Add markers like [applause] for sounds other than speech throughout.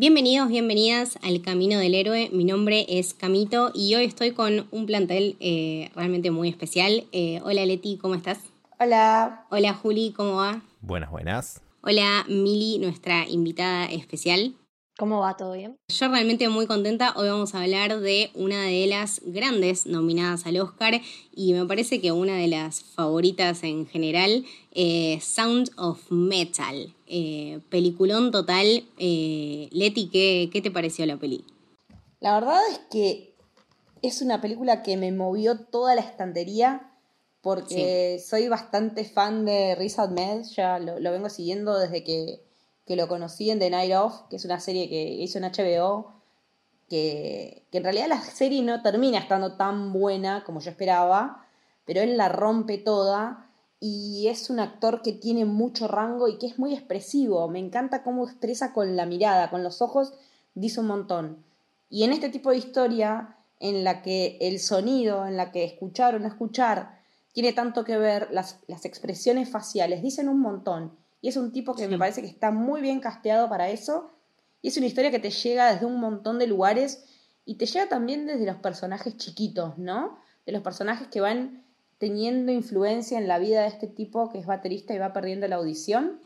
Bienvenidos, bienvenidas al Camino del Héroe. Mi nombre es Camito y hoy estoy con un plantel eh, realmente muy especial. Eh, hola Leti, ¿cómo estás? Hola. Hola Juli, ¿cómo va? Buenas, buenas. Hola Mili, nuestra invitada especial. ¿Cómo va? ¿Todo bien? Yo realmente muy contenta. Hoy vamos a hablar de una de las grandes nominadas al Oscar y me parece que una de las favoritas en general, eh, Sound of Metal. Eh, peliculón total. Eh, Leti, ¿qué, ¿qué te pareció la peli? La verdad es que es una película que me movió toda la estantería porque soy bastante fan de Riz Ahmed, ya lo, lo vengo siguiendo desde que que lo conocí en The Night Of, que es una serie que hizo en HBO, que, en realidad la serie no termina estando tan buena como yo esperaba, pero él la rompe toda y es un actor que tiene mucho rango y que es muy expresivo. Me encanta cómo expresa con la mirada, con los ojos, dice un montón. Y en este tipo de historia, en la que el sonido, en la que escuchar o no escuchar, tiene tanto que ver, las, las expresiones faciales dicen un montón. Y es un tipo que me parece que está muy bien casteado para eso. Y es una historia que te llega desde un montón de lugares y te llega también desde los personajes chiquitos, ¿no? De los personajes que van teniendo influencia en la vida de este tipo que es baterista y va perdiendo la audición.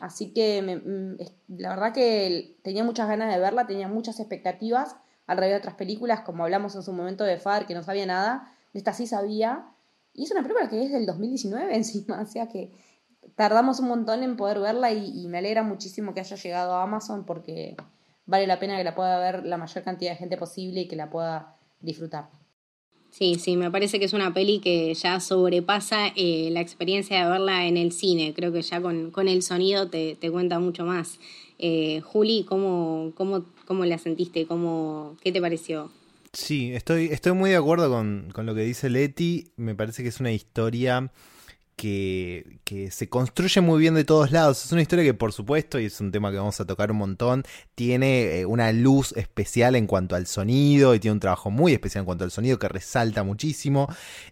Así que mm, la verdad que tenía muchas ganas de verla, tenía muchas expectativas alrededor de otras películas, como hablamos en su momento de Far, que no sabía nada, de esta sí sabía. Y es una película que es del 2019 [laughs] encima, o sea que tardamos un montón en poder verla y, me alegra muchísimo que haya llegado a Amazon porque vale la pena que la pueda ver la mayor cantidad de gente posible y que la pueda disfrutar. Sí, sí, me parece que es una peli que ya sobrepasa eh, la experiencia de verla en el cine. Creo que ya con, con el sonido te, te, cuenta mucho más. Eh, Juli, ¿cómo, cómo, ¿cómo la sentiste? ¿Cómo, ¿Qué te pareció? Sí, estoy, estoy muy de acuerdo con, con lo que dice Leti. Me parece que es una historia que, se construye muy bien de todos lados. Es una historia que, por supuesto, y es un tema que vamos a tocar un montón, tiene eh, una luz especial en cuanto al sonido y tiene un trabajo muy especial en cuanto al sonido que resalta muchísimo.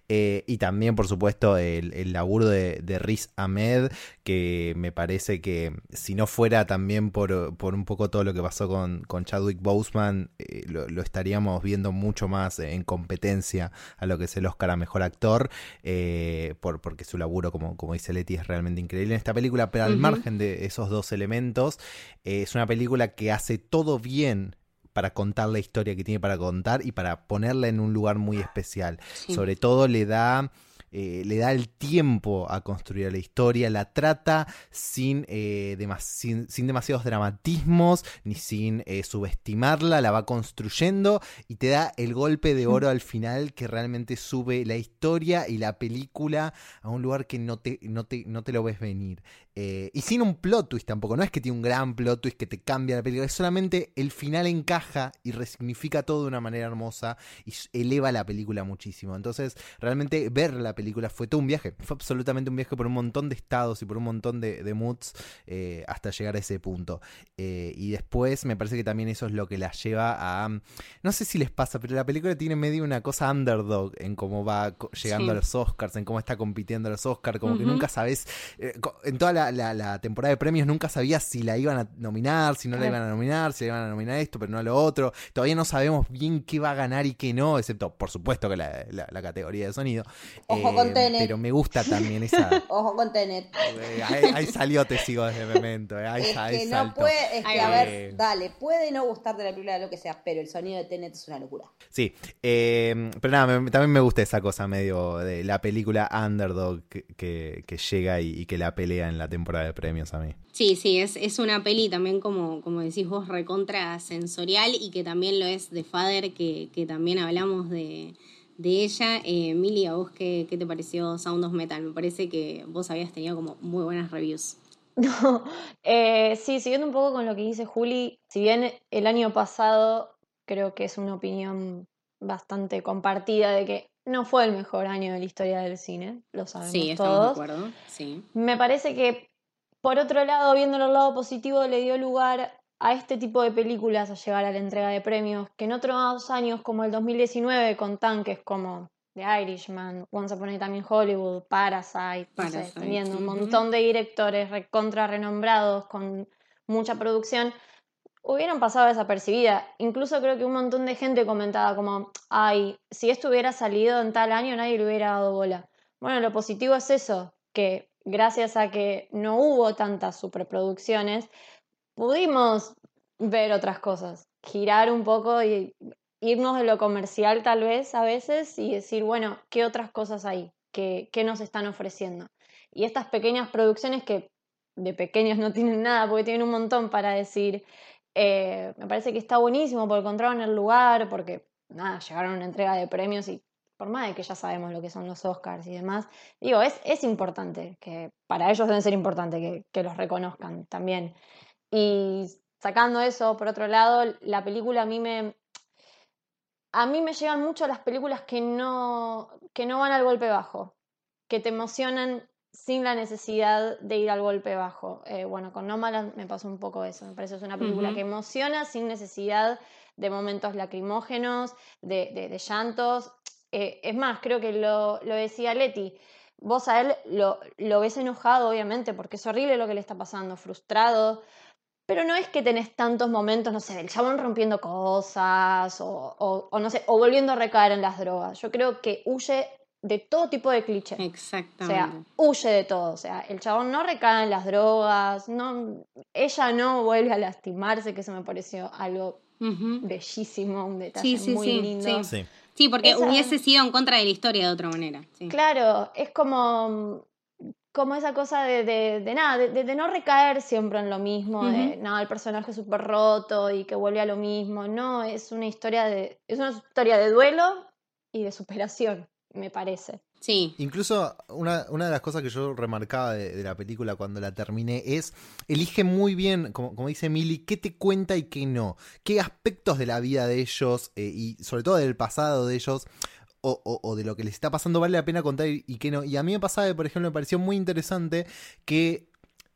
Eh, y también, por supuesto, el, laburo de, de, Riz Ahmed, que me parece que si no fuera también por, un poco todo lo que pasó con, Chadwick Boseman, eh, lo, estaríamos viendo mucho más en competencia a lo que es el Oscar a Mejor Actor, por, porque su laburo como, como dice Leti, es realmente increíble en esta película, pero al margen de esos dos elementos, eh, es una película que hace todo bien para contar la historia que tiene para contar y para ponerla en un lugar muy especial. Sobre todo le da eh, le da el tiempo a construir la historia, la trata sin, eh, sin, demasiados dramatismos ni sin eh, subestimarla, la va construyendo y te da el golpe de oro al final que realmente sube la historia y la película a un lugar que no te, no te, no te lo ves venir. Y sin un plot twist tampoco, no es que tiene un gran plot twist que te cambia la película, es solamente el final encaja y resignifica todo de una manera hermosa y eleva la película muchísimo. Entonces, realmente ver la película fue todo un viaje. Fue absolutamente un viaje por un montón de estados y por un montón de, moods eh, hasta llegar a ese punto. Eh, y después me parece que también eso es lo que la lleva a... No sé si les pasa, pero la película tiene medio una cosa underdog en cómo va llegando a los Oscars, en cómo está compitiendo a los Oscars, como que nunca sabes... Eh, en toda la, temporada de premios nunca sabías si la iban a nominar, si no la iban a nominar, si la iban a nominar esto, pero no a lo otro. Todavía no sabemos bien qué va a ganar y qué no, excepto, por supuesto, que la, la categoría de sonido. Em, pero me gusta también esa. [laughs] Ojo con Tenet. Ahí, salió Te sigo desde Memento. Eh, ahí, es que no puede, es que, a ver, dale, puede no gustarte la película, lo que sea, pero el sonido de Tenet es una locura. Sí, pero nada, también me gusta esa cosa medio de la película underdog que, que, llega y, que la pelea en la temporada de premios a mí. Sí, sí, es, es una peli también como, como decís vos, recontra sensorial y que también lo es de Father, que, que también hablamos de de ella. Eh, Mili, ¿a vos qué, te pareció Sound of Metal? Me parece que vos habías tenido como muy buenas reviews. [laughs] No, eh, sí, siguiendo un poco con lo que dice Juli, si bien el año pasado creo que es una opinión bastante compartida de que no fue el mejor año de la historia del cine, lo sabemos sí, estamos De acuerdo, sí. Me parece que, por otro lado, viéndolo el lado positivo, le dio lugar a este tipo de películas a llegar a la entrega de premios, que en otros años como el 2019 con tanques como The Irishman, Once Upon a Time in Hollywood, Parasite, teniendo un montón de directores recontra renombrados con mucha producción, hubieran pasado desapercibida. Incluso creo que un montón de gente comentaba como, ay, si esto hubiera salido en tal año nadie le hubiera dado bola. Bueno, lo positivo es eso, que gracias a que no hubo tantas superproducciones, pudimos ver otras cosas, girar un poco y irnos de lo comercial tal vez a veces y decir, bueno, ¿qué otras cosas hay? ¿Qué, qué nos están ofreciendo? Y estas pequeñas producciones que de pequeños no tienen nada porque tienen un montón para decir, eh, me parece que está buenísimo porque encontraron el lugar, porque nada, llegaron a una entrega de premios y por más de que ya sabemos lo que son los Oscars y demás, digo, es, es importante, que para ellos deben ser importante que, que los reconozcan también. Y sacando eso, por otro lado, la película a mí me, a mí me llegan mucho las películas que no, que no van al golpe bajo, que te emocionan sin la necesidad de ir al golpe bajo. Eh, bueno, con Nomadland me pasó un poco eso. Me parece que es una película que emociona sin necesidad de momentos lacrimógenos, de, de, llantos. Eh, es más, creo que lo, lo, decía Leti. Vos a él lo, lo ves enojado, obviamente, porque es horrible lo que le está pasando, frustrado, pero no es que tenés tantos momentos, no sé, del chabón rompiendo cosas o, no sé, o volviendo a recaer en las drogas. Yo creo que huye de todo tipo de cliché. Exactamente. O sea, huye de todo. O sea, el chabón no recae en las drogas, no, ella no vuelve a lastimarse, que eso me pareció algo bellísimo, un detalle muy lindo. Sí. sí. porque hubiese sido en contra de la historia de otra manera. Claro, es como como esa cosa de, de, nada, de, no recaer siempre en lo mismo, de nada, el personaje súper roto y que vuelve a lo mismo. No, es una historia de. es una historia de duelo y de superación, me parece. Sí. Incluso una, una de las cosas que yo remarcaba de, la película cuando la terminé es, elige muy bien, como, como dice Milly, qué te cuenta y qué no. Qué aspectos de la vida de ellos eh, y sobre todo del pasado de ellos o, de lo que les está pasando vale la pena contar y, que no. Y a mí me pasaba, por ejemplo, me pareció muy interesante que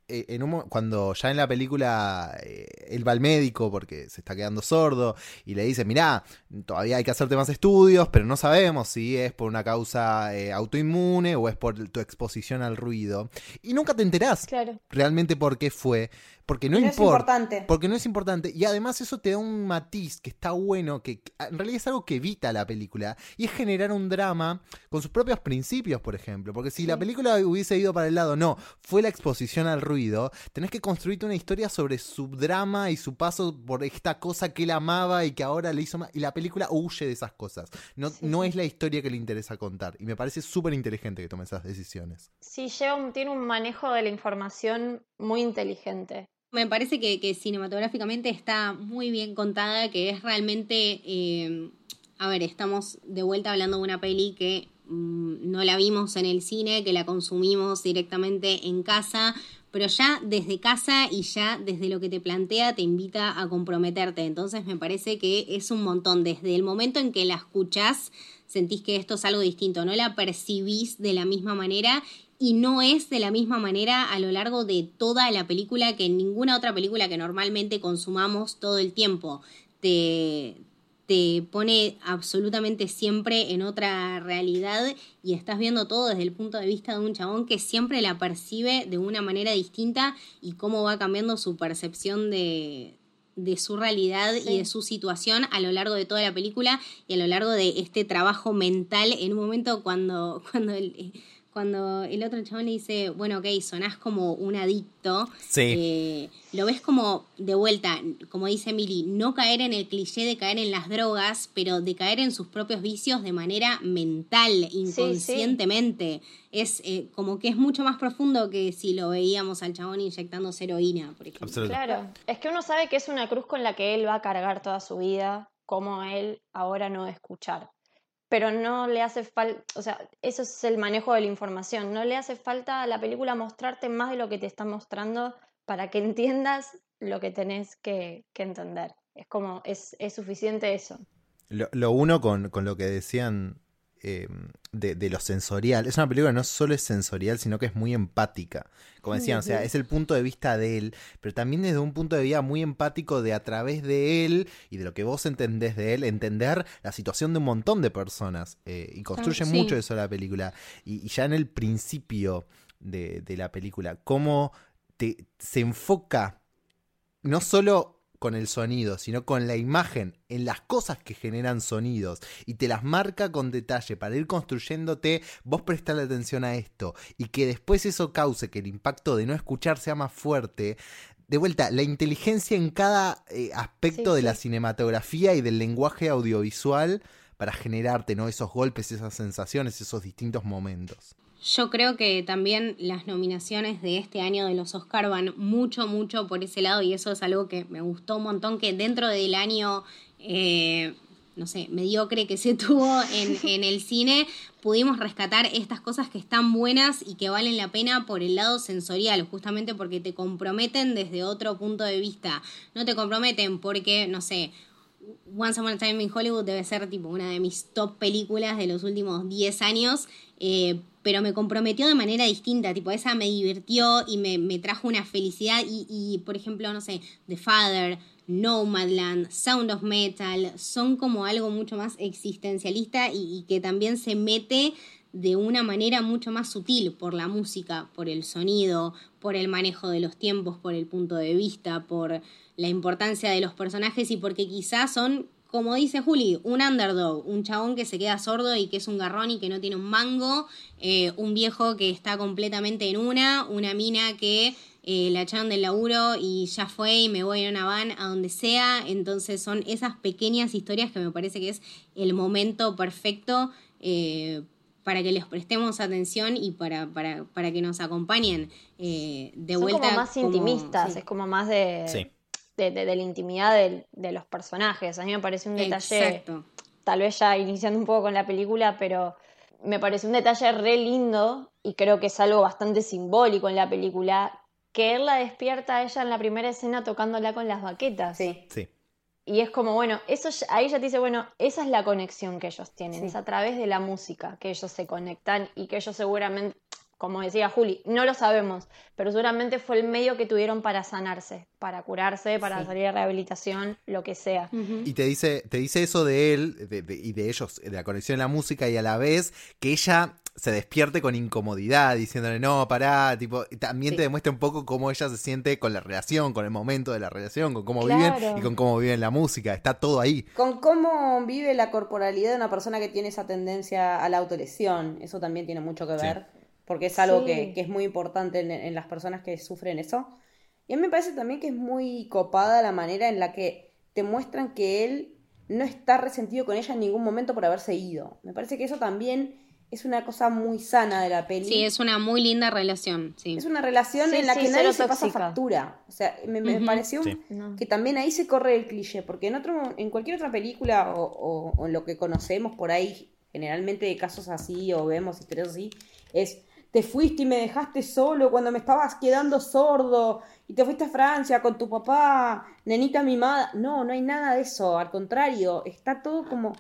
en un, cuando ya en la película eh, él va al médico porque se está quedando sordo y le dice, mirá, todavía hay que hacerte más estudios, pero no sabemos si es por una causa eh, autoinmune o es por tu exposición al ruido. Y nunca te enterás realmente por qué fue. Porque no, importa. importante. Porque no es importante. Y además eso te da un matiz que está bueno, que en realidad es algo que evita la película. Y es generar un drama con sus propios principios, por ejemplo. Porque si la película hubiese ido para el lado, no, fue la exposición al ruido, tenés que construirte una historia sobre su drama y su paso por esta cosa que él amaba y que ahora le hizo mal. Y la película huye de esas cosas. No, no es la historia que le interesa contar. Y me parece súper inteligente que tome esas decisiones. Sí, lleva tiene un manejo de la información muy inteligente. Me parece que, cinematográficamente está muy bien contada, que es realmente, eh, a ver, estamos de vuelta hablando de una peli que mm, no la vimos en el cine, que la consumimos directamente en casa, pero ya desde casa y ya desde lo que te plantea te invita a comprometerte. Entonces me parece que es un montón. Desde el momento en que la escuchás, sentís que esto es algo distinto, no la percibís de la misma manera y no es de la misma manera a lo largo de toda la película que en ninguna otra película que normalmente consumamos todo el tiempo. Te, te pone absolutamente siempre en otra realidad y estás viendo todo desde el punto de vista de un chabón que siempre la percibe de una manera distinta y cómo va cambiando su percepción de, de su realidad y de su situación a lo largo de toda la película y a lo largo de este trabajo mental en un momento cuando, [laughs] cuando el, cuando el otro chabón le dice, bueno, ok, sonás como un adicto, eh, lo ves como de vuelta, como dice Emily, no caer en el cliché de caer en las drogas, pero de caer en sus propios vicios de manera mental, inconscientemente. Es eh, como que es mucho más profundo que si lo veíamos al chabón inyectando heroína, por ejemplo. Claro, es que uno sabe que es una cruz con la que él va a cargar toda su vida, como él ahora no escuchar pero no le hace falta, o sea, eso es el manejo de la información, no le hace falta a la película mostrarte más de lo que te está mostrando para que [laughs] entiendas lo que tenés que, entender. Es como, es, suficiente eso. Lo, uno con, con, lo que decían eh, de, lo sensorial. Es una película que no solo es sensorial, sino que es muy empática. Como decían, o sea, es el punto de vista de él, pero también desde un punto de vista muy empático de a través de él y de lo que vos entendés de él, entender la situación de un montón de personas. Eh, y construye mucho eso la película. Y, ya en el principio de, la película, cómo te, se enfoca no solo con el sonido, sino con la imagen, en las cosas que generan sonidos, y te las marca con detalle para ir construyéndote, vos prestale atención a esto, y que después eso cause que el impacto de no escuchar sea más fuerte, de vuelta, la inteligencia en cada eh, aspecto de la cinematografía y del lenguaje audiovisual para generarte, ¿no? Esos golpes, esas sensaciones, esos distintos momentos. Yo creo que también las nominaciones de este año de los Oscar van mucho, mucho por ese lado y eso es algo que me gustó un montón, que dentro del año, eh, no sé, mediocre que se [laughs] tuvo en, en el cine, pudimos rescatar estas cosas que están buenas y que valen la pena por el lado sensorial, justamente porque te comprometen desde otro punto de vista. No te comprometen porque, no sé, Once Upon a Time in Hollywood debe ser tipo una de mis top películas de los últimos 10 años, eh, pero me comprometió de manera distinta, tipo esa me divirtió y me, me trajo una felicidad y, por ejemplo, no sé, The Father, Nomadland, Sound of Metal, son como algo mucho más existencialista y que también se mete de una manera mucho más sutil por la música, por el sonido, por el manejo de los tiempos, por el punto de vista, por la importancia de los personajes y porque quizás son, como dice Juli, un underdog, un chabón que se queda sordo y que es un garrón y que no tiene un mango, eh, un viejo que está completamente en una, una mina que eh, la echaron del laburo y ya fue y me voy en una van a donde sea. Entonces son esas pequeñas historias que me parece que es el momento perfecto eh, para que les prestemos atención y para, para, para que nos acompañen eh, de Son vuelta. como más intimistas, sí. es como más de, Sí. de, de- de la intimidad de, los personajes. A mí me parece un detalle, Exacto. tal vez ya iniciando un poco con la película, pero me parece un detalle re lindo y creo que es algo bastante simbólico en la película, que él la despierta a ella en la primera escena tocándola con las baquetas. Sí. Sí. Y es como, bueno, eso ya- ahí ya te dice, bueno, esa es la conexión que ellos tienen, Sí. es a través de la música que ellos se conectan y que ellos seguramente, como decía Juli, no lo sabemos, pero seguramente fue el medio que tuvieron para sanarse, para curarse, para Sí. salir de rehabilitación, lo que sea. Y te dice, te dice eso de él de- de- y de ellos, de la conexión en la música y a la vez que ella se despierte con incomodidad, diciéndole, no, pará, tipo, y también Sí. te demuestra un poco cómo ella se siente con la relación, con el momento de la relación, con cómo Claro. viven y con cómo viven la música, está todo ahí. Con cómo vive la corporalidad de una persona que tiene esa tendencia a la autolesión, eso también tiene mucho que Sí. ver, porque es algo Sí. que, que es muy importante en, en las personas que sufren eso. Y a mí me parece también que es muy copada la manera en la que te muestran que él no está resentido con ella en ningún momento por haberse ido. Me parece que eso también es una cosa muy sana de la peli. Sí, es una muy linda relación. Sí. Es una relación Sí, en la sí, que nadie se pasa factura. O sea, me, pareció que también ahí se corre el cliché, porque en otro, en cualquier otra película o, o- o en lo que conocemos por ahí, generalmente de casos así, o vemos historias así, es te fuiste y me dejaste solo cuando me estabas quedando sordo, y te fuiste a Francia con tu papá, nenita mimada. No, no hay nada de eso, al contrario, está todo como,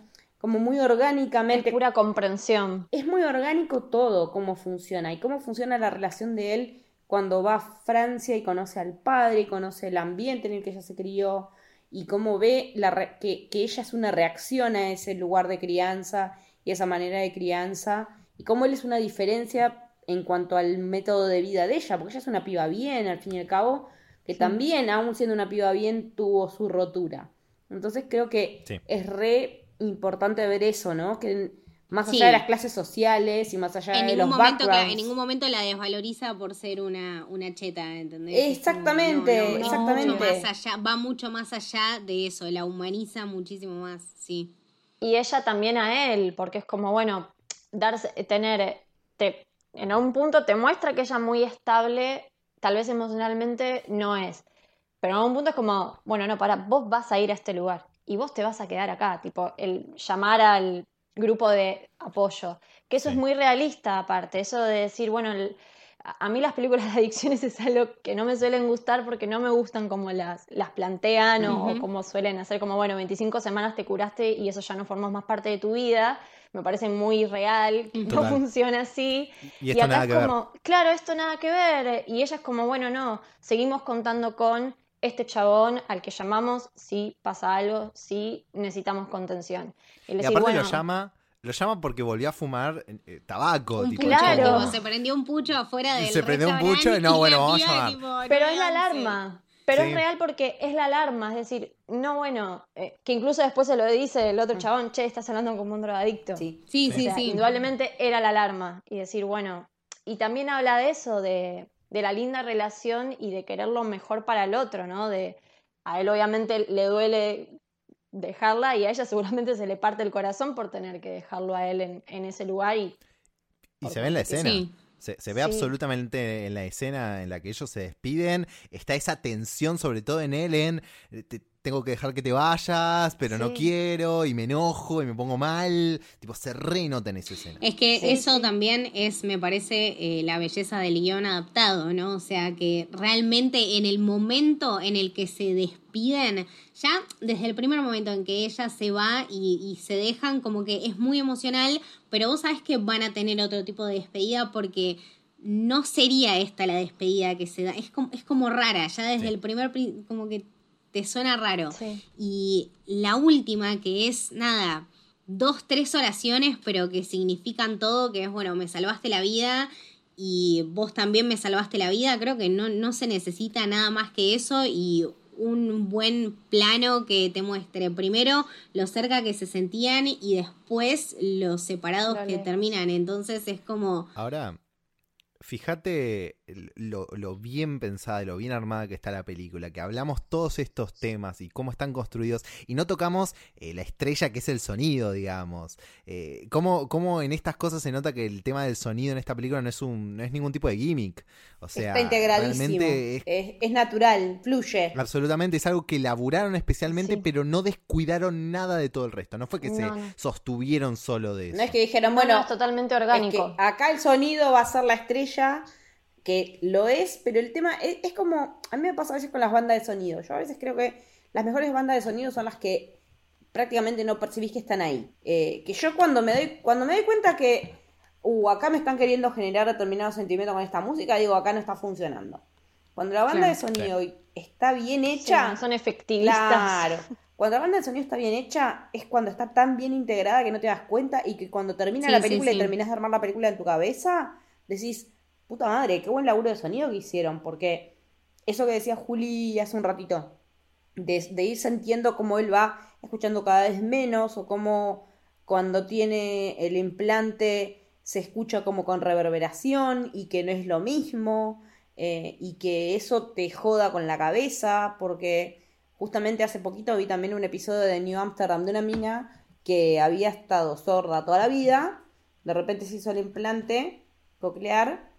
como muy Es orgánicamente pura comprensión. es muy orgánico todo, cómo funciona y cómo funciona la relación de él cuando va a Francia y conoce al padre y conoce el ambiente en el que ella se crió y cómo ve la re- que, que ella es una reacción a ese lugar de crianza y esa manera de crianza y cómo él es una diferencia en cuanto al método de vida de ella, porque ella es una piba bien al fin y al cabo, que también, aún siendo una piba bien, tuvo su rotura. Entonces creo que Sí. es re importante ver eso, ¿no? Que más allá Sí. de las clases sociales y más allá En de ningún, los momento, backgrounds. en ningún momento la desvaloriza por ser una, una cheta, ¿entendés? Exactamente, es exactamente. mucho más allá, va mucho más allá de eso, la humaniza muchísimo más, sí. Y ella también a él, porque es como, bueno, darse, tener, te, en un punto te muestra que ella muy estable, tal vez emocionalmente no es, pero en un punto es como, bueno, no, para, vos vas a ir a este lugar y vos te vas a quedar acá, tipo, el llamar al grupo de apoyo, que eso Sí. es muy realista aparte, eso de decir, bueno, el- a mí las películas de adicciones [laughs] es algo que no me suelen gustar porque no me gustan como las, las plantean o, como suelen hacer, como bueno, 25 semanas te curaste y eso ya no formas más parte de tu vida. Me parece muy real, no Total. funciona así. Y esto acá nada es que ver. como, claro, esto nada que ver. Y ella es como, bueno, no, seguimos contando con este chabón al que llamamos si pasa algo, si necesitamos contención. Y, aparte bueno, lo llama, lo llama porque volvió a fumar eh, tabaco. Un tipo, como- se prendió un pucho afuera del se prendió un pucho y no, y bueno, la vamos a llamar. tipo, Pero no es la alarma. Pero es real porque es la alarma, es decir, no bueno, eh, que incluso después se lo dice el otro mm. chabón, che, estás hablando como un drogadicto. Sí, sí, sí, sí. Indudablemente era la alarma y decir, bueno, y también habla de eso, de, de la linda relación y de querer lo mejor para el otro, ¿no? De, a él obviamente le duele dejarla y a ella [laughs] seguramente se le parte el corazón por tener que dejarlo a él en, ese lugar. Y, y se ve en la escena. Se, ve absolutamente en la escena en la que ellos se despiden. Está esa tensión, sobre todo en Ellen tengo que dejar que te vayas, pero no quiero, y me enojo, y me pongo mal. Tipo, se renota en esa escena. Es que eso también es, me parece, eh, la belleza del guion adaptado, ¿no? O sea, que realmente en el momento en el que se despiden, ya desde el primer momento en que ella se va y, y se dejan, como que es muy emocional, pero vos sabés que van a tener otro tipo de despedida porque no sería esta la despedida que se da. Es como, es como rara, ya desde el primer, como que te suena raro. Y la última, que es nada, dos, tres oraciones, pero que significan todo, que es, bueno, me salvaste la vida y vos también me salvaste la vida, creo que no, no se necesita nada más que eso y un buen plano que te muestre primero lo cerca que se sentían y después los separados que terminan. Entonces es como... Ahora, fíjate lo, bien pensada y lo bien armada que está la película, que hablamos todos estos temas y cómo están construidos y no tocamos eh, la estrella que es el sonido, digamos. Eh, cómo, en estas cosas se nota que el tema del sonido en esta película no es, un, no es ningún tipo de gimmick. O sea, está integradísimo. Es, natural, fluye. Absolutamente, es algo que laburaron especialmente, pero no descuidaron nada de todo el resto. No fue que se sostuvieron solo de eso. No es que dijeron, bueno, es totalmente orgánico. acá el sonido va a ser la estrella que lo es, pero el tema es, como, a mí me pasa a veces con las bandas de sonido. Yo a veces creo que las mejores bandas de sonido son las que prácticamente no percibís que están ahí. Eh, que yo cuando me doy, cuando me doy cuenta que, uh, acá me están queriendo generar determinado sentimiento con esta música, digo, acá no está funcionando. Cuando la banda de sonido está bien hecha, son efectivistas. Claro. Cuando la banda de sonido está bien hecha, es cuando está tan bien integrada que no te das cuenta y que cuando termina la película y terminas de armar la película en tu cabeza, decís, puta madre, qué buen laburo de sonido que hicieron, porque eso que decía Juli hace un ratito, de, ir sintiendo cómo él va escuchando cada vez menos o cómo cuando tiene el implante se escucha como con reverberación y que no es lo mismo eh, y que eso te joda con la cabeza porque justamente hace poquito vi también un episodio de New Amsterdam de una mina que había estado sorda toda la vida, de repente se hizo el implante coclear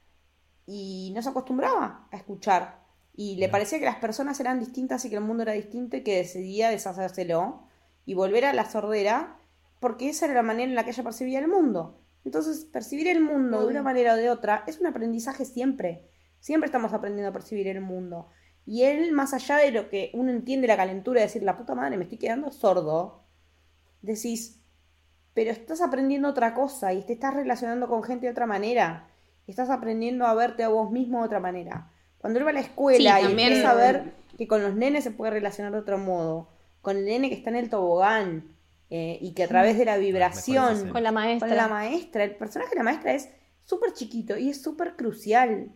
y no se acostumbraba a escuchar. Y le parecía que las personas eran distintas y que el mundo era distinto y que decidía deshacérselo y volver a la sordera porque esa era la manera en la que ella percibía el mundo. Entonces, percibir el mundo de una manera o de otra es un aprendizaje siempre. Siempre estamos aprendiendo a percibir el mundo. Y él, más allá de lo que uno entiende la calentura de decir, la puta madre, me estoy quedando sordo, decís, pero estás aprendiendo otra cosa y te estás relacionando con gente de otra manera estás aprendiendo a verte a vos mismo de otra manera. Cuando él va a la escuela y empieza a ver que con los nenes se puede relacionar de otro modo, con el nene que está en el tobogán eh, y que a través de la vibración con la maestra, con la maestra, el personaje de la maestra es súper chiquito y es súper crucial.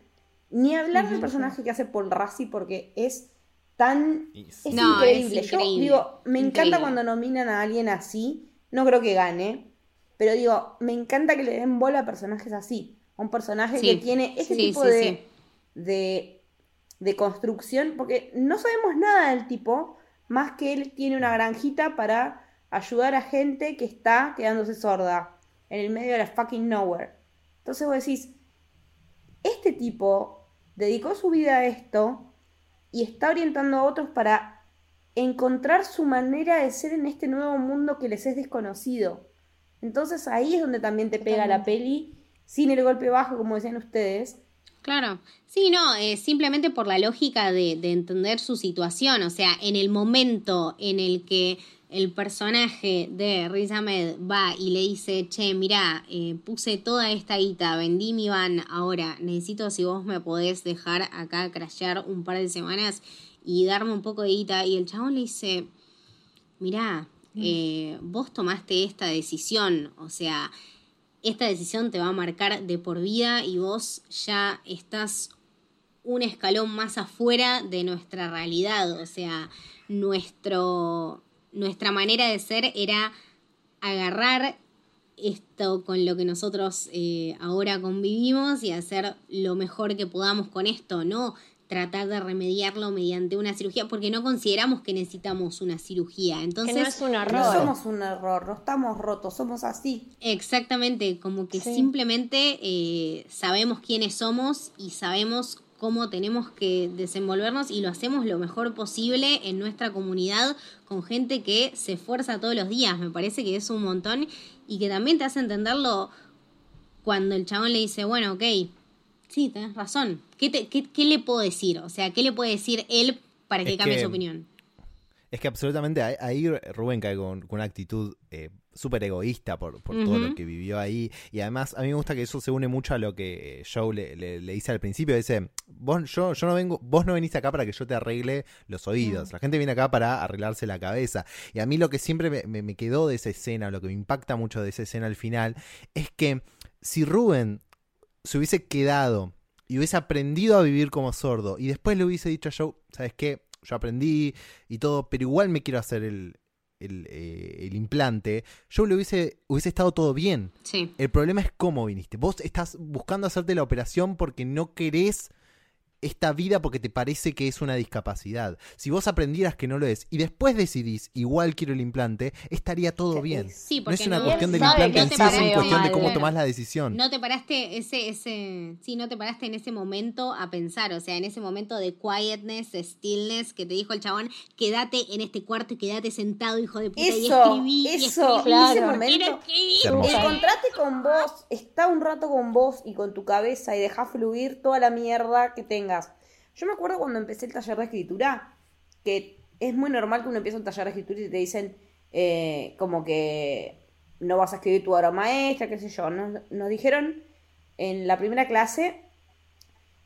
Ni hablar del personaje que hace Paul Rassi porque es tan es increíble. Yo digo, me encanta cuando nominan a alguien así, no creo que gane, pero digo, me encanta que le den bola a personajes así un personaje que tiene ese tipo de, de, construcción, porque no sabemos nada del tipo, más que él tiene una granjita para ayudar a gente que está quedándose sorda en el medio de la fucking nowhere. Entonces vos decís, este tipo dedicó su vida a esto y está orientando a otros para encontrar su manera de ser en este nuevo mundo que les es desconocido. Entonces ahí es donde también te pega la peli sin el golpe bajo, como decían ustedes. Claro, sí, no, eh, simplemente por la lógica de, entender su situación, o sea, en el momento en el que el personaje de Riz Ahmed va y le dice, che, mira, eh, puse toda esta guita, vendí mi van, ahora necesito si vos me podés dejar acá crashear un par de semanas y darme un poco de guita, y el chabón le dice, mira, mm. eh, vos tomaste esta decisión, o sea, esta decisión te va a marcar de por vida y vos ya estás un escalón más afuera de nuestra realidad. O sea, nuestro, nuestra manera de ser era agarrar esto con lo que nosotros eh, ahora convivimos y hacer lo mejor que podamos con esto, no tratar de remediarlo mediante una cirugía, porque no consideramos que necesitamos una cirugía. Entonces, que no es un error. No somos un error, no estamos rotos, somos así. Exactamente, como que simplemente eh, sabemos quiénes somos y sabemos cómo tenemos que desenvolvernos y lo hacemos lo mejor posible en nuestra comunidad con gente que se esfuerza todos los días. Me parece que es un montón y que también te hace entenderlo cuando el chabón le dice, bueno, ok, Sí, tenés razón. ¿Qué, qué, le puedo decir? O sea, ¿qué le puede decir él para que cambie su opinión? Es que absolutamente ahí Rubén cae con, una actitud eh, súper egoísta por, todo lo que vivió ahí. Y además a mí me gusta que eso se une mucho a lo que Joe le, dice al principio. Dice, vos, yo, yo no vengo, vos no venís acá para que yo te arregle los oídos. La gente viene acá para arreglarse la cabeza. Y a mí lo que siempre me, me quedó de esa escena, lo que me impacta mucho de esa escena al final, es que si Rubén se hubiese quedado y hubiese aprendido a vivir como sordo y después le hubiese dicho a Joe, ¿sabes qué? Yo aprendí y todo, pero igual me quiero hacer el, el, eh, implante, Joe le hubiese, hubiese estado todo bien. Sí. El problema es cómo viniste. Vos estás buscando hacerte la operación porque no querés esta vida porque te parece que es una discapacidad. Si vos aprendieras que no lo es y después decidís igual quiero el implante, estaría todo bien. Sí, no es una cuestión del implante en sí, es una cuestión de cómo tomás la decisión. No te paraste ese, ese, sí, no te paraste en ese momento a pensar, o sea, en ese momento de quietness, de stillness que te dijo el chabón, quédate en este cuarto y quédate sentado, hijo de puta, y escribí. Eso, y en ese momento, encontrate con vos, está un rato con vos y con tu cabeza y deja fluir toda la mierda que tengas yo me acuerdo cuando empecé el taller de escritura, que es muy normal que uno empiece un taller de escritura y te dicen eh, como que no vas a escribir tu obra maestra, qué sé yo. Nos, dijeron en la primera clase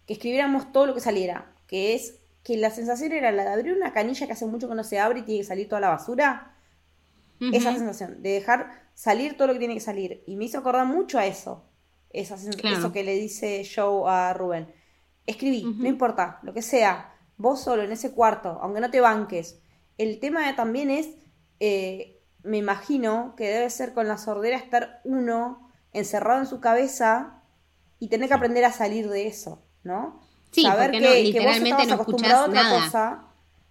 que escribiéramos todo lo que saliera, que es que la sensación era la de abrir una canilla que hace mucho que no se abre y tiene que salir toda la basura. Esa sensación, de dejar salir todo lo que tiene que salir. Y me hizo acordar mucho a eso. Esa Eso que le dice Joe a Rubén. Escribí, no importa, lo que sea, vos solo en ese cuarto, aunque no te banques. El tema también es, eh, me imagino que debe ser con la sordera estar uno encerrado en su cabeza y tener que aprender a salir de eso, ¿no? Sí, Saber que, vos estabas acostumbrado a otra cosa.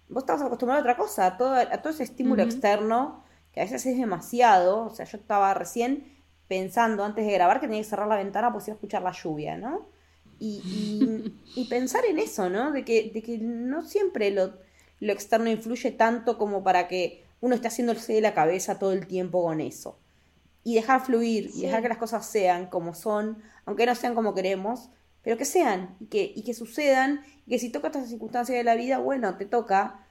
Vos estabas acostumbrado a otra cosa, a todo, a todo ese estímulo externo, que a veces es demasiado. O sea, yo estaba recién pensando antes de grabar que tenía que cerrar la ventana porque iba a escuchar la lluvia, ¿no? Y, [laughs] pensar en eso, ¿no? De que, de que no siempre lo, lo, externo influye tanto como para que uno esté haciéndose de la cabeza todo el tiempo con eso. Y dejar fluir, y dejar que las cosas sean como son, aunque no sean como queremos, pero que sean, y que, y que sucedan, y que si toca estas circunstancias de la vida, bueno, te toca,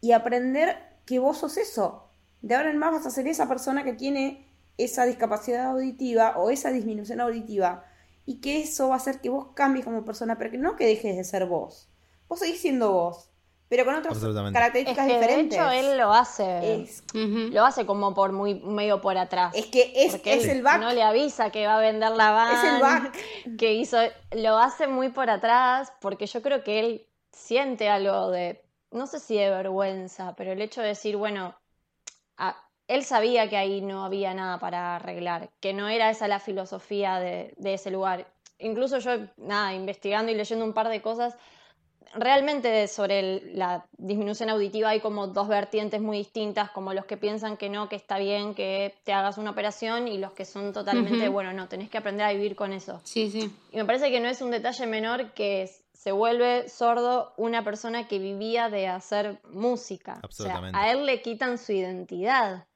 y aprender que vos sos eso. De ahora en más vas a ser esa persona que tiene esa discapacidad auditiva o esa disminución auditiva y que eso va a hacer que vos cambies como persona, pero que no que dejes de ser vos. Vos seguís siendo vos, pero con otras características diferentes. De hecho, él lo hace. Lo hace como por muy medio por atrás. Es que es, es el back. No le avisa que va a vender la van. Es el back. [laughs] Que hizo. Lo hace muy por atrás porque yo creo que él siente algo de. No sé si de vergüenza, pero el hecho de decir, bueno, él sabía que ahí no había nada para arreglar, que no era esa la filosofía de, ese lugar. Incluso yo, nada, investigando y leyendo un par de cosas, realmente sobre la disminución auditiva hay como dos vertientes muy distintas, como los que piensan que no, que está bien que te hagas una operación y los que son totalmente, bueno, no, tenés que aprender a vivir con eso. Sí, sí. Y me parece que no es un detalle menor que se vuelve sordo una persona que vivía de hacer música. Absolutamente. a él le quitan su identidad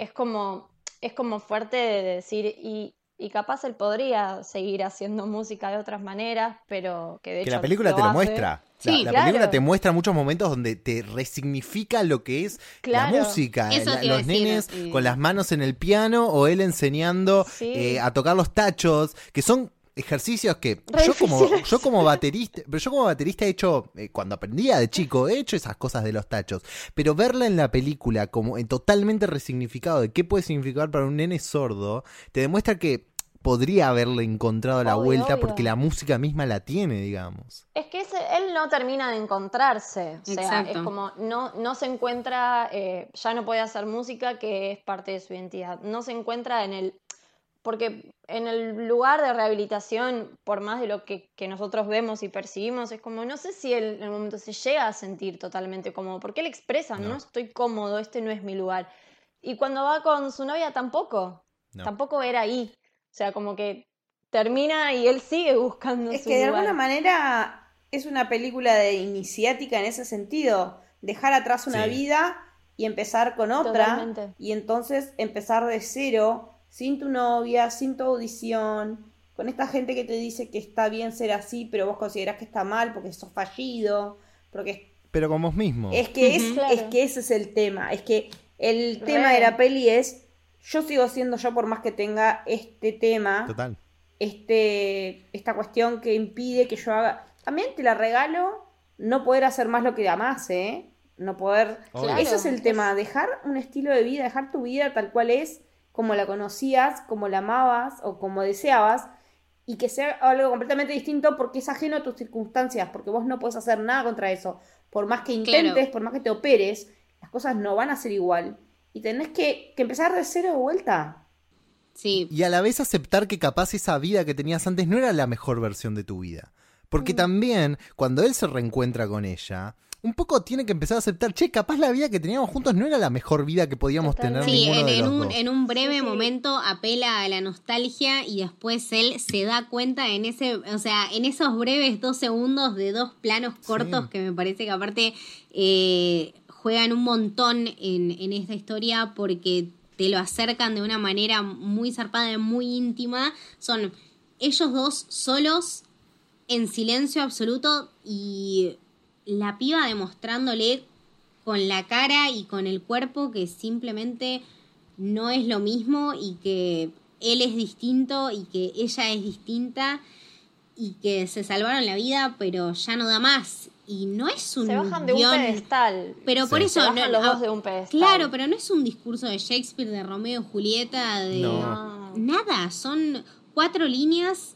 es como, es como fuerte de decir, y, y capaz él podría seguir haciendo música de otras maneras, pero que de que la película te lo muestra. la, película te muestra muchos momentos donde te resignifica lo que es la música. los nenes con las manos en el piano o él enseñando eh, a tocar los tachos, que son ejercicios que yo como, yo como baterista, pero yo como baterista he hecho, eh, cuando aprendía de chico, he hecho esas cosas de los tachos, pero verla en la película como en totalmente resignificado de qué puede significar para un nene sordo, te demuestra que podría haberle encontrado la vuelta porque la música misma la tiene, digamos. Es que ese, él no termina de encontrarse. O sea, Exacto. es como no, no se encuentra, eh, ya no puede hacer música que es parte de su identidad. No se encuentra en el. Porque en el lugar de rehabilitación, por más de lo que, que nosotros vemos y percibimos, es como, no sé si él en el momento se llega a sentir totalmente cómodo, porque él expresa, no, No. estoy cómodo, este no es mi lugar. Y cuando va con su novia tampoco, No. tampoco era ahí. O sea, como que termina y él sigue buscando Es su que de lugar. alguna manera es una película de iniciática en ese sentido. Dejar atrás una Sí. vida y empezar con otra. Totalmente. Y entonces empezar de cero, sin tu novia, sin tu audición, con esta gente que te dice que está bien ser así, pero vos considerás que está mal porque sos fallido, porque Pero con vos mismo. es que, es. Claro. es que ese es el tema. Es que el Re. tema de la peli es, yo sigo siendo yo por más que tenga este tema Total. este, esta cuestión que impide que yo haga. También te la regalo no poder hacer más lo que amás, ¿eh? No poder. Obvio. Ese es el tema, dejar un estilo de vida, dejar tu vida tal cual es, como la conocías, como la amabas o como deseabas, y que sea algo completamente distinto porque es ajeno a tus circunstancias, porque vos no puedes hacer nada contra eso. Por más que intentes, Claro. por más que te operes, las cosas no van a ser igual. Y tenés que, que empezar de cero de vuelta. Sí, Y a la vez aceptar que capaz esa vida que tenías antes no era la mejor versión de tu vida. Porque también, cuando él se reencuentra con ella, un poco tiene que empezar a aceptar, che, capaz la vida que teníamos juntos no era la mejor vida que podíamos tener. Sí, en, de en los un, dos. en un breve Sí, sí. momento apela a la nostalgia y después él se da cuenta en ese, o sea, en esos breves dos segundos de dos planos cortos Sí. que me parece que aparte eh, juegan un montón en, en esta historia porque te lo acercan de una manera muy zarpada y muy íntima. Son ellos dos solos en silencio absoluto y la piba demostrándole con la cara y con el cuerpo que simplemente no es lo mismo y que él es distinto y que ella es distinta y que se salvaron la vida pero ya no da más y no es un Se bajan de un pedestal. pero por eso Se bajan no- los ah, dos de un pedestal. claro pero no es un discurso de Shakespeare de Romeo y Julieta de No. No. nada son cuatro líneas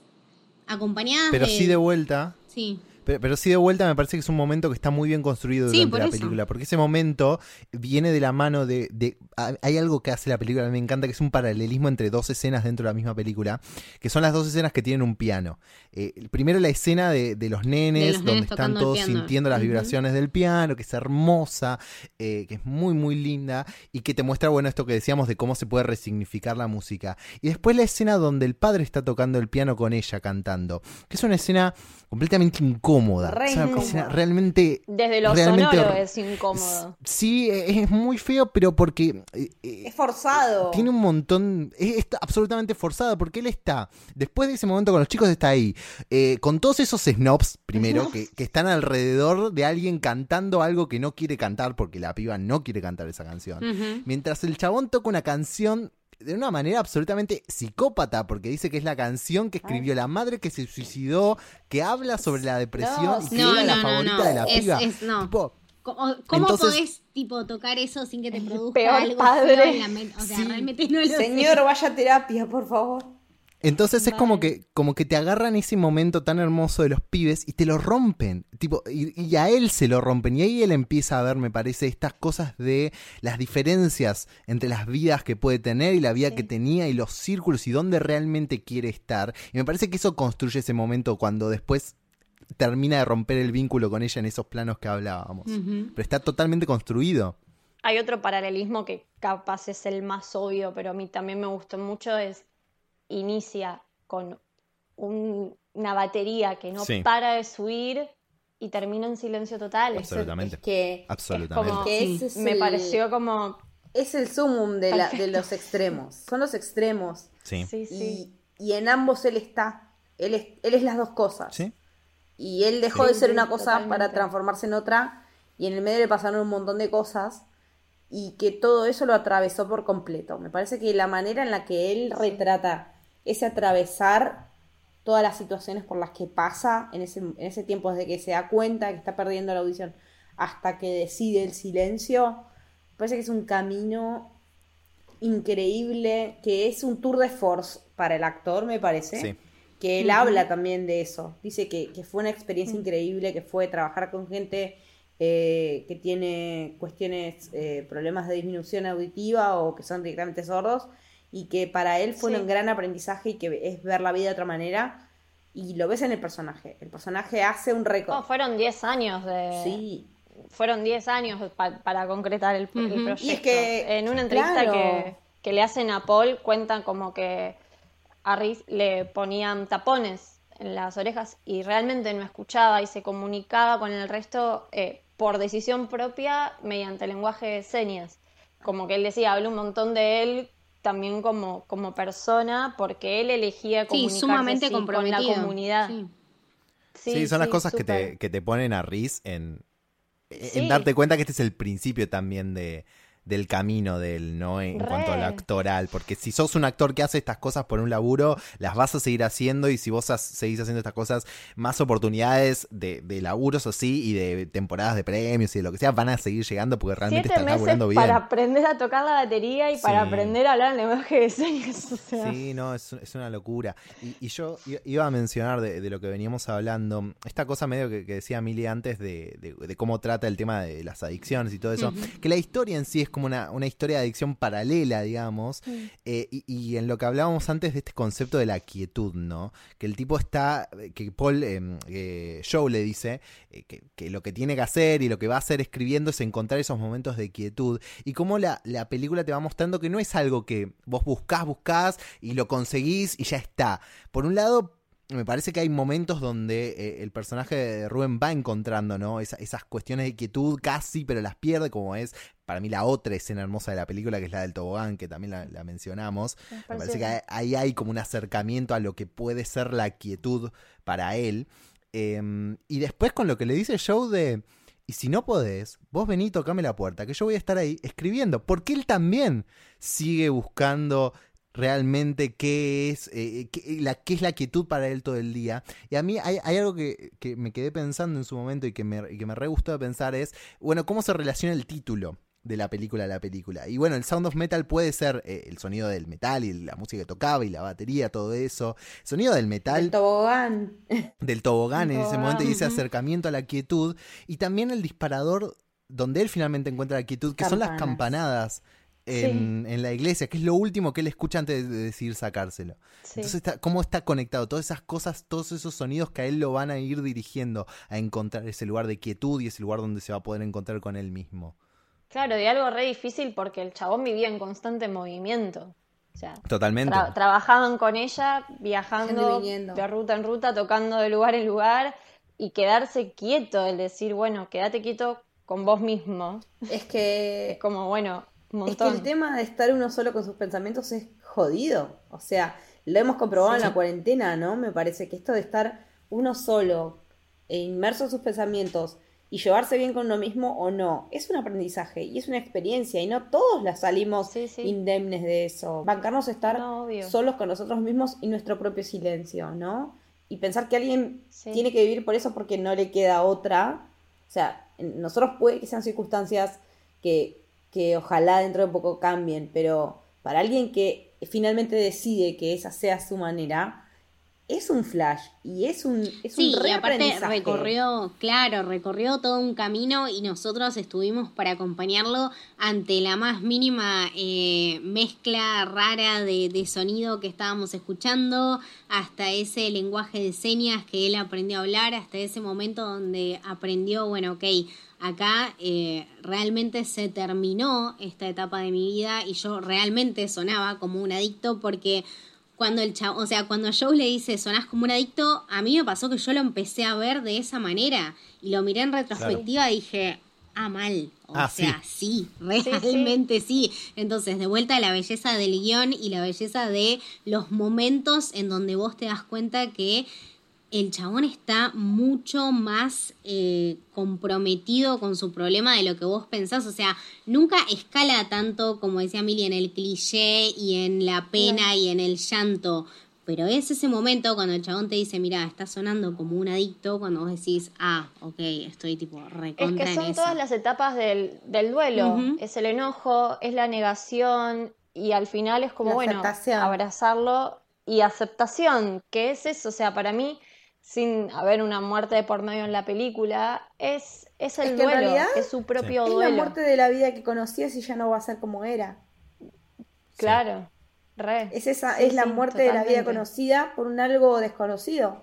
acompañadas Pero de sí de vuelta, sí Pero, pero sí de vuelta me parece que es un momento que está muy bien construido Sí, durante por la eso. película, porque ese momento viene de la mano de, de- ha- Hay algo que hace la película, me encanta, que es un paralelismo entre dos escenas dentro de la misma película, que son las dos escenas que tienen un piano. Eh, primero la escena de, de los nenes, De los donde nenes están todos sintiendo las vibraciones del piano, que es hermosa, eh, que es muy, muy linda, y que te muestra, bueno, esto que decíamos de cómo se puede resignificar la música. Y después la escena donde el padre está tocando el piano con ella cantando, que es una escena completamente incómoda. Re O sea, incómoda. escena realmente Desde lo realmente sonoro es incómodo. Sí, e- es muy feo, pero porque eh, eh, Es forzado. tiene un montón, es, está absolutamente forzada, porque él está, después de ese momento con los chicos está ahí, eh, con todos esos snobs, primero, que, que están alrededor de alguien cantando algo que no quiere cantar, porque la piba no quiere cantar esa canción. Mientras el chabón toca una canción de una manera absolutamente psicópata, porque dice que es la canción que escribió la madre que se suicidó, que habla sobre la depresión No, y que No, era la no, favorita no. de la Es- piba. es- no. Tipo, ¿Cómo, cómo Entonces- podés tipo tocar eso sin que te produzca peor algo padre. feo en la mente? O sea, Sí. realmente no lo sé. Señor, vaya a terapia, por favor. Entonces es como que, como que te agarran ese momento tan hermoso de los pibes y te lo rompen. Tipo, y, y a él se lo rompen. Y ahí él empieza a ver, me parece, estas cosas de las diferencias entre las vidas que puede tener y la vida Sí. que tenía y los círculos y dónde realmente quiere estar. Y me parece que eso construye ese momento cuando después termina de romper el vínculo con ella en esos planos que hablábamos. Pero está totalmente construido. Hay otro paralelismo que capaz es el más obvio, pero a mí también me gustó mucho, es inicia con un- una batería que no Sí. para de subir y termina en silencio total. Absolutamente. Es que Absolutamente. como- que ese es Me el- pareció como... Es el sumum de, la- de los [laughs] extremos. Son los extremos. Sí. Sí, sí. Y, y en ambos él está. Él es, él es las dos cosas. ¿Sí? Y él dejó Sí, de ser una cosa totalmente. para transformarse en otra. Y en el medio le pasaron un montón de cosas. Y que todo eso lo atravesó por completo. Me parece que la manera en la que él retrata ese atravesar todas las situaciones por las que pasa en ese, en ese tiempo, desde que se da cuenta que está perdiendo la audición hasta que decide el silencio, me parece que es un camino increíble, que es un tour de force para el actor, me parece Sí. que él habla también de eso. Dice que, fue una experiencia increíble, que fue trabajar con gente eh, que tiene cuestiones, eh, problemas de disminución auditiva o que son directamente sordos, y que para él fue un gran aprendizaje y que es ver la vida de otra manera. Y lo ves en el personaje. El personaje hace un récord. Oh, fueron 10 años de. Sí. Fueron 10 años para concretar el, proyecto. Y es que. En una entrevista que, que le hacen a Paul, cuentan como que a Riz le ponían tapones en las orejas y realmente no escuchaba y se comunicaba con el resto eh, por decisión propia mediante lenguaje de señas. Como que él decía, habla un montón de él también como, como persona porque él elegía comunicarse sumamente con la comunidad. Sí, son las cosas que te, que te, ponen a Riz en, en darte cuenta que este es el principio también de, del camino de él, ¿no? En cuanto a lo actoral. Porque si sos un actor que hace estas cosas por un laburo, las vas a seguir haciendo. Y si vos seguís haciendo estas cosas, más oportunidades de, de laburos así y de temporadas de premios y de lo que sea van a seguir llegando porque realmente están laburando bien. Para aprender a tocar la batería y para aprender a hablar en lenguaje de señas. Sí, no, es, una locura. Y, yo iba a mencionar de, lo que veníamos hablando, esta cosa medio que, decía Mili antes de, cómo trata el tema de las adicciones y todo eso, que la historia en sí es como una, historia de adicción paralela, digamos, eh, y, en lo que hablábamos antes de este concepto de la quietud, ¿no? Que el tipo está, que Paul, em, eh, Joe le dice eh, que, lo que tiene que hacer y lo que va a hacer escribiendo es encontrar esos momentos de quietud, y cómo la, la película te va mostrando que no es algo que vos buscás, buscás y lo conseguís y ya está. Por un lado, me parece que hay momentos donde eh, el personaje de Rubén va encontrando, ¿no? esas cuestiones de quietud casi, pero las pierde, como es para mí la otra escena hermosa de la película, que es la del tobogán, que también la, mencionamos. Me parece, que ahí hay como un acercamiento a lo que puede ser la quietud para él. Em, y después con lo que le dice Joe de... Y si no podés, vos vení y tocame la puerta, que yo voy a estar ahí escribiendo. Porque él también sigue buscando realmente qué es, eh, qué, la, qué es la quietud para él todo el día. Y a mí hay, algo que, me quedé pensando en su momento y que me, que me re gustó pensar es, bueno, cómo se relaciona el título de la película a la película. Y bueno, el Sound of Metal puede ser eh, el sonido del metal y la música que tocaba y la batería, todo eso. El sonido del metal. Del tobogán. Del tobogán en ese momento y ese acercamiento a la quietud. Y también el disparador donde él finalmente encuentra la quietud, que son las campanadas en, la iglesia, que es lo último que él escucha antes de decidir sacárselo. Entonces, ¿cómo está conectado? Todas esas cosas, todos esos sonidos que a él lo van a ir dirigiendo a encontrar ese lugar de quietud y ese lugar donde se va a poder encontrar con él mismo. Claro, y algo re difícil porque el chabón vivía en constante movimiento. O sea, Totalmente. trabajaban con ella, viajando de ruta en ruta, tocando de lugar en lugar y quedarse quieto, el decir, bueno, quédate quieto con vos mismo. Es que. Es como, bueno, es que el tema de estar uno solo con sus pensamientos es jodido. O sea, lo hemos comprobado en la cuarentena, ¿no? Me parece que esto de estar uno solo e inmerso en sus pensamientos y llevarse bien con uno mismo o no, es un aprendizaje y es una experiencia y no todos la salimos indemnes de eso. Bancarnos estar solos con nosotros mismos y nuestro propio silencio, ¿no? Y pensar que alguien tiene que vivir por eso porque no le queda otra. O sea, nosotros puede que sean circunstancias que que ojalá dentro de poco cambien, pero para alguien que finalmente decide que esa sea su manera, es un flash y es un es sí, y aparte recorrió, claro, recorrió todo un camino y nosotros estuvimos para acompañarlo ante la más mínima eh, mezcla rara de, de, sonido que estábamos escuchando, hasta ese lenguaje de señas que él aprendió a hablar, hasta ese momento donde aprendió, bueno, ok, acá eh, realmente se terminó esta etapa de mi vida y yo realmente sonaba como un adicto porque cuando el chavo, o sea, cuando Joe le dice sonás como un adicto, a mí me pasó que yo lo empecé a ver de esa manera. Y lo miré en retrospectiva y dije, ah, mal. O ah, sea, sí, realmente sí, Entonces, de vuelta a la belleza del guion y la belleza de los momentos en donde vos te das cuenta que el chabón está mucho más eh, comprometido con su problema de lo que vos pensás. O sea, nunca escala tanto, como decía Mili, en el cliché y en la pena y en el llanto. Pero es ese momento cuando el chabón te dice, mira, está sonando como un adicto, cuando vos decís, ah, ok, estoy tipo recontra Es que son todas las etapas del, duelo. Es el enojo, es la negación y al final es como, bueno, abrazarlo y aceptación, que es eso, o sea, para mí, sin haber una muerte de por medio en la película, es, es el duelo, es su propio duelo. Es la muerte de la vida que conocías y ya no va a ser como era. Claro, re. Es esa, es la muerte de la vida conocida por un algo desconocido.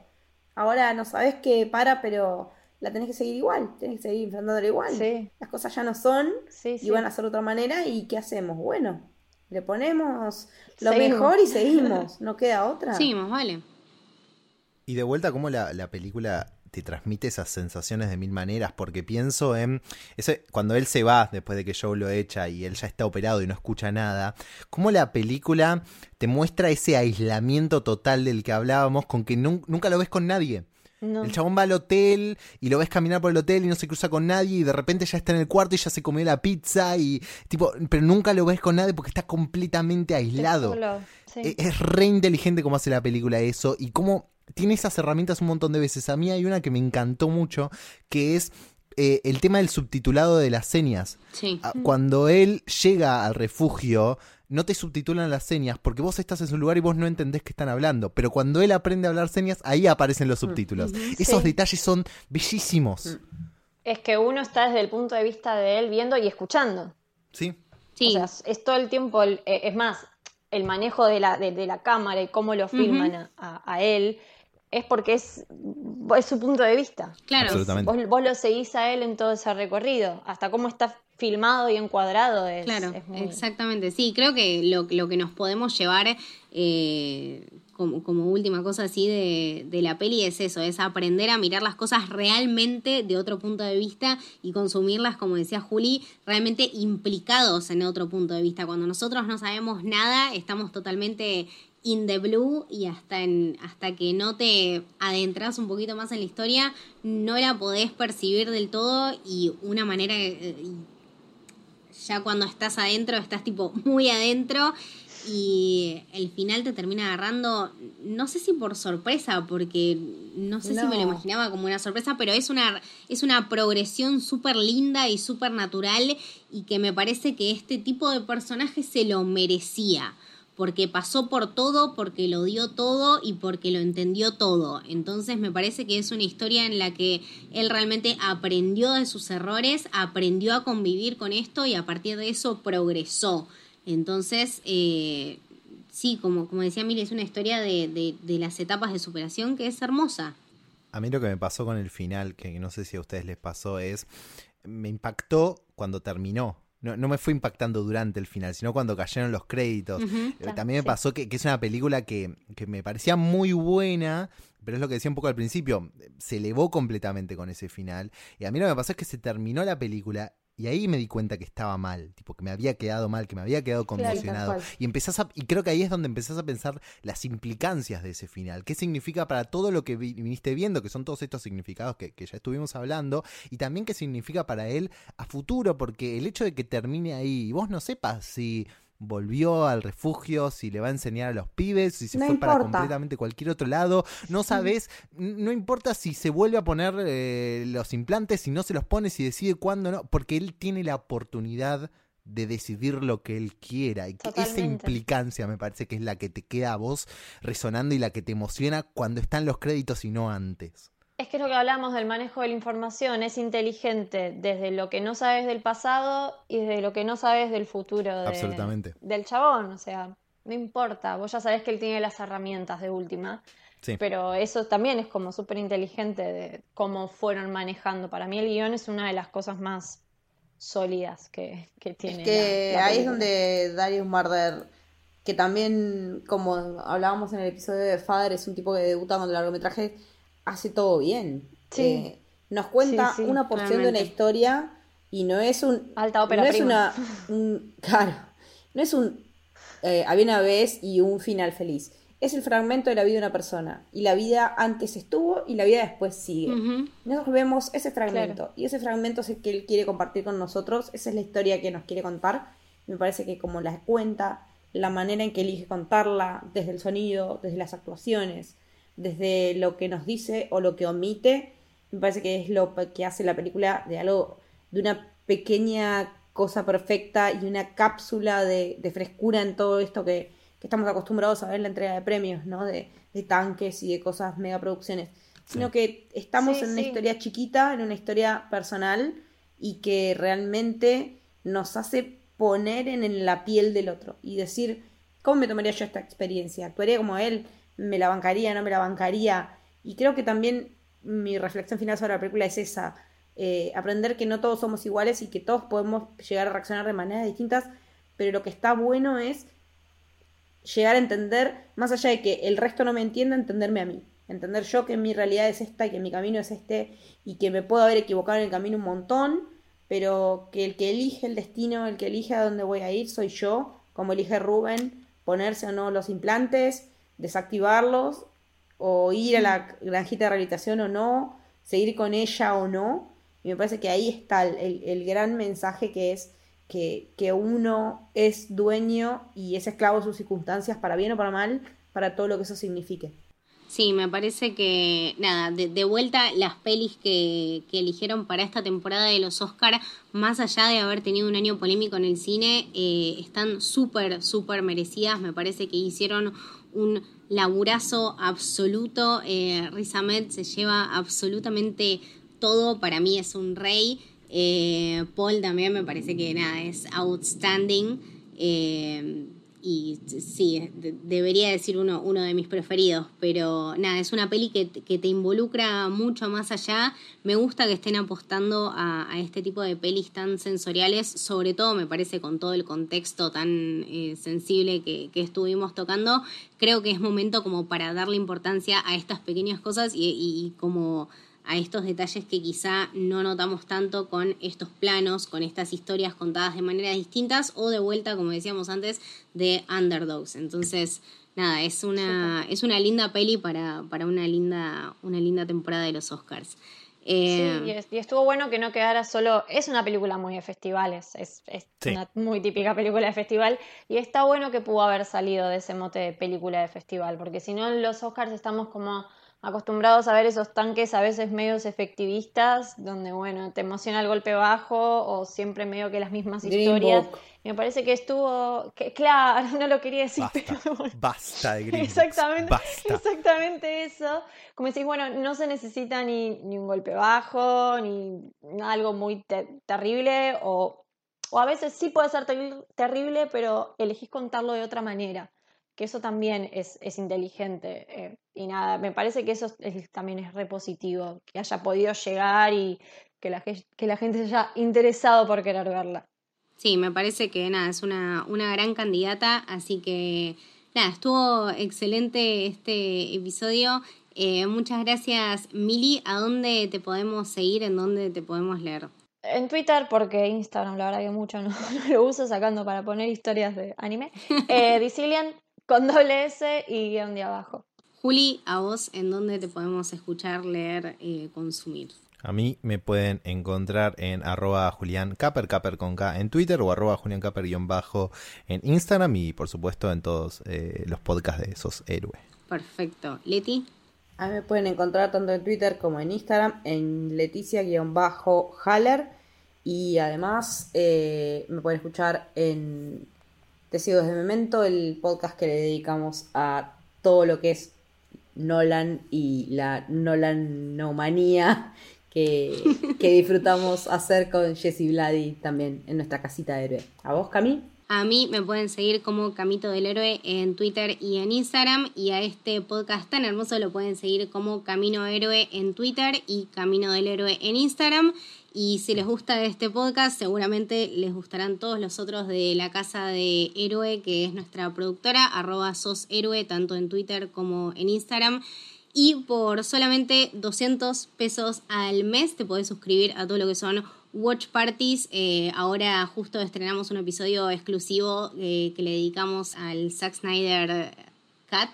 Ahora no sabes qué para, pero la tenés que seguir igual, tenés que seguir enfrentándola igual. Las cosas ya no son y van a ser de otra manera y ¿qué hacemos? Bueno, le ponemos lo mejor y seguimos, no queda otra. Seguimos, vale. Y de vuelta, ¿cómo la, la película te transmite esas sensaciones de mil maneras, porque pienso en ese, cuando él se va después de que Joe lo echa y él ya está operado y no escucha nada, cómo la película te muestra ese aislamiento total del que hablábamos con que nunca lo ves con nadie. El chabón va al hotel y lo ves caminar por el hotel y no se cruza con nadie y de repente ya está en el cuarto y ya se comió la pizza y tipo, pero nunca lo ves con nadie porque está completamente aislado. Es, es, re inteligente cómo hace la película eso y cómo tiene esas herramientas un montón de veces. A mí hay una que me encantó mucho que es eh, el tema del subtitulado de las señas. Ah, cuando él llega al refugio, no te subtitulan las señas porque vos estás en su lugar y vos no entendés que están hablando. Pero cuando él aprende a hablar señas, ahí aparecen los mm. subtítulos. Esos detalles son bellísimos. Mm. Es que uno está desde el punto de vista de él viendo y escuchando. Sí. sí. O sea, es todo el tiempo, eh, es más, el manejo de la, de, la cámara y cómo lo filman a, él es porque es, es su punto de vista. Claro. Vos, vos, lo seguís a él en todo ese recorrido, hasta cómo está filmado y encuadrado. Es, claro, exactamente. Sí, creo que lo, que nos podemos llevar eh, como, última cosa así de, de, la peli es eso, es aprender a mirar las cosas realmente de otro punto de vista y consumirlas, como decía Juli, realmente implicados en otro punto de vista. Cuando nosotros no sabemos nada, estamos totalmente in the blue y hasta, en, hasta que no te adentras un poquito más en la historia, no la podés percibir del todo y una manera, eh, ya cuando estás adentro, estás tipo muy adentro y el final te termina agarrando, no sé si por sorpresa, porque no sé si me lo imaginaba como una sorpresa, pero es una, es una progresión súper linda y súper natural y que me parece que este tipo de personaje se lo merecía porque pasó por todo, porque lo dio todo y porque lo entendió todo. Entonces me parece que es una historia en la que él realmente aprendió de sus errores, aprendió a convivir con esto y a partir de eso progresó. Entonces, eh, sí, como, como decía Miri, es una historia de, de las etapas de superación que es hermosa. A mí lo que me pasó con el final, que no sé si a ustedes les pasó, es me impactó cuando terminó. No, no, me fue impactando durante el final, sino cuando cayeron los créditos. Eh, también me pasó que, que, es una película que, que, me parecía muy buena, pero es lo que decía un poco al principio, se elevó completamente con ese final. Y a mí lo que me pasó es que se terminó la película y ahí me di cuenta que estaba mal, tipo que me había quedado mal, que me había quedado conmocionado. y empezás a, y creo que ahí es donde empezás a pensar las implicancias de ese final. ¿Qué significa para todo lo que viniste viendo, que son todos estos significados que, que ya estuvimos hablando? Y también qué significa para él a futuro, porque el hecho de que termine ahí y vos no sepas si volvió al refugio, si le va a enseñar a los pibes, si se fue para completamente cualquier otro lado. No sabes, no importa si se vuelve a poner eh, los implantes, si no se los pone, si decide cuándo no, porque él tiene la oportunidad de decidir lo que él quiera. Y esa implicancia me parece que es la que te queda a vos resonando y la que te emociona cuando están los créditos y no antes. Es que es lo que hablamos del manejo de la información, es inteligente desde lo que no sabes del pasado y desde lo que no sabes del futuro Absolutamente. del chabón, o sea, no importa, vos ya sabés que él tiene las herramientas de última, pero eso también es como súper inteligente de cómo fueron manejando. Para mí el guion es una de las cosas más sólidas que, tiene. Es que ahí es donde Darius Marder, que también, como hablábamos en el episodio de Father, es un tipo que debuta con el largometraje hace todo bien. Eh, nos cuenta una porción de una historia y no es un. Alta ópera no es una. Un, [laughs] claro. No es un. Eh, había una vez y un final feliz. Es el fragmento de la vida de una persona. Y la vida antes estuvo y la vida después sigue. Nosotros vemos ese fragmento. Y ese fragmento es el que él quiere compartir con nosotros. Esa es la historia que nos quiere contar. Me parece que como la cuenta, la manera en que elige contarla, desde el sonido, desde las actuaciones, desde lo que nos dice o lo que omite, me parece que es lo que hace la película de algo, de una pequeña cosa perfecta y una cápsula de, frescura en todo esto que, que estamos acostumbrados a ver en la entrega de premios, ¿no? De, tanques y de cosas megaproducciones, sino que estamos en una historia chiquita, en una historia personal y que realmente nos hace poner en la piel del otro y decir, ¿cómo me tomaría yo esta experiencia? ¿Actuaría como él? ¿Me la bancaría? ¿No me la bancaría? Y creo que también mi reflexión final sobre la película es esa, eh, aprender que no todos somos iguales y que todos podemos llegar a reaccionar de maneras distintas, pero lo que está bueno es llegar a entender, más allá de que el resto no me entienda, entenderme a mí. Entender yo que mi realidad es esta que mi camino es este y que me puedo haber equivocado en el camino un montón, pero que el que elige el destino, el que elige a dónde voy a ir, soy yo, como elige Rubén, ponerse o no los implantes, desactivarlos o ir a la granjita de rehabilitación o no, seguir con ella o no. Y me parece que ahí está el, gran mensaje que es que, que, uno es dueño y es esclavo de sus circunstancias, para bien o para mal, para todo lo que eso signifique. Sí, me parece que, nada, de, vuelta las pelis que, que, eligieron para esta temporada de los Oscar, más allá de haber tenido un año polémico en el cine, eh, están súper, súper merecidas. Me parece que hicieron un laburazo absoluto. Eh, Riz se lleva absolutamente todo, para mí es un rey. Eh, Paul también me parece que nada, es outstanding. Eh, y sí, debería decir uno, uno de mis preferidos, pero nada, es una peli que, te involucra mucho más allá. Me gusta que estén apostando a, este tipo de pelis tan sensoriales, sobre todo me parece con todo el contexto tan eh, sensible que, estuvimos tocando. Creo que es momento como para darle importancia a estas pequeñas cosas y como a estos detalles que quizá no notamos tanto con estos planos, con estas historias contadas de maneras distintas o de vuelta, como decíamos antes, de underdogs. Entonces, nada, es una, es una linda peli para, para una, linda, una linda temporada de los Oscars. Eh, sí, y, estuvo bueno que no quedara solo. Es una película muy de festivales, es, es una muy típica película de festival. Y está bueno que pudo haber salido de ese mote de película de festival, porque si no, en los Oscars estamos como acostumbrados a ver esos tanques a veces medios efectivistas, donde, bueno, te emociona el golpe bajo o siempre medio que las mismas historias. me parece que estuvo, que, claro, [laughs] no lo quería decir, basta, pero basta de Green exactamente, exactamente eso. Como decís, bueno, no se necesita ni, ni un golpe bajo, ni algo muy terrible, o, o a veces sí puede ser terrible, pero elegís contarlo de otra manera que eso también es, es inteligente. Eh, y nada, me parece que eso también es repositivo, que haya podido llegar y que la, que la gente se haya interesado por querer verla. Sí, me parece que nada, es una, una gran candidata, así que nada, estuvo excelente este episodio. Eh, muchas gracias, Mili. ¿A dónde te podemos seguir? ¿En dónde te podemos leer? En Twitter, porque Instagram, la verdad que mucho no, [laughs] lo uso sacando para poner historias de anime. [laughs] Eh, con doble S y guion de abajo. Juli, a vos, ¿en dónde te podemos escuchar, leer, y consumir? A mí me pueden encontrar en arroba Julián Caper, Caper con K en Twitter o arroba Julián Caper guion bajo en Instagram y por supuesto en todos eh, los podcasts de esos héroes. Perfecto. Leti. A mí me pueden encontrar tanto en Twitter como en Instagram en Leticia-Haller y además eh, me pueden escuchar en Testigos de Memento, el podcast que le dedicamos a todo lo que es Nolan y la Nolan nomanía que, que disfrutamos hacer con Jesse Vladi también en nuestra casita de héroe. ¿A vos, Cami? A mí me pueden seguir como Camito del Héroe en Twitter y en Instagram y a este podcast tan hermoso lo pueden seguir como Camino Héroe en Twitter y Camino del Héroe en Instagram. Y si les gusta este podcast, seguramente les gustarán todos los otros de la casa de Héroe, que es nuestra productora, arroba sos héroe, tanto en Twitter como en Instagram. Y por solamente 200 pesos al mes te podés suscribir a todo lo que son Watch Parties. Eh, ahora justo estrenamos un episodio exclusivo eh, que le dedicamos al Zack Snyder Cut.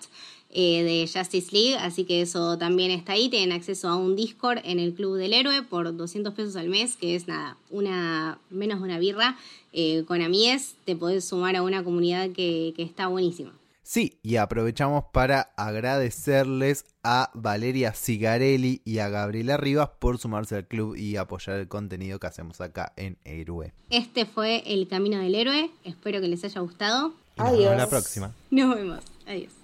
Eh, de Justice League, así que eso también está ahí. Tienen acceso a un Discord en el Club del Héroe por 200 pesos al mes, que es nada, una menos de una birra. Con Amies te podés sumar a una comunidad que, que está buenísima. Sí, y aprovechamos para agradecerles a Valeria Cigarelli y a Gabriela Rivas por sumarse al club y apoyar el contenido que hacemos acá en Héroe. Este fue El Camino del Héroe, espero que les haya gustado. Nos vemos la próxima. Nos vemos. Adiós.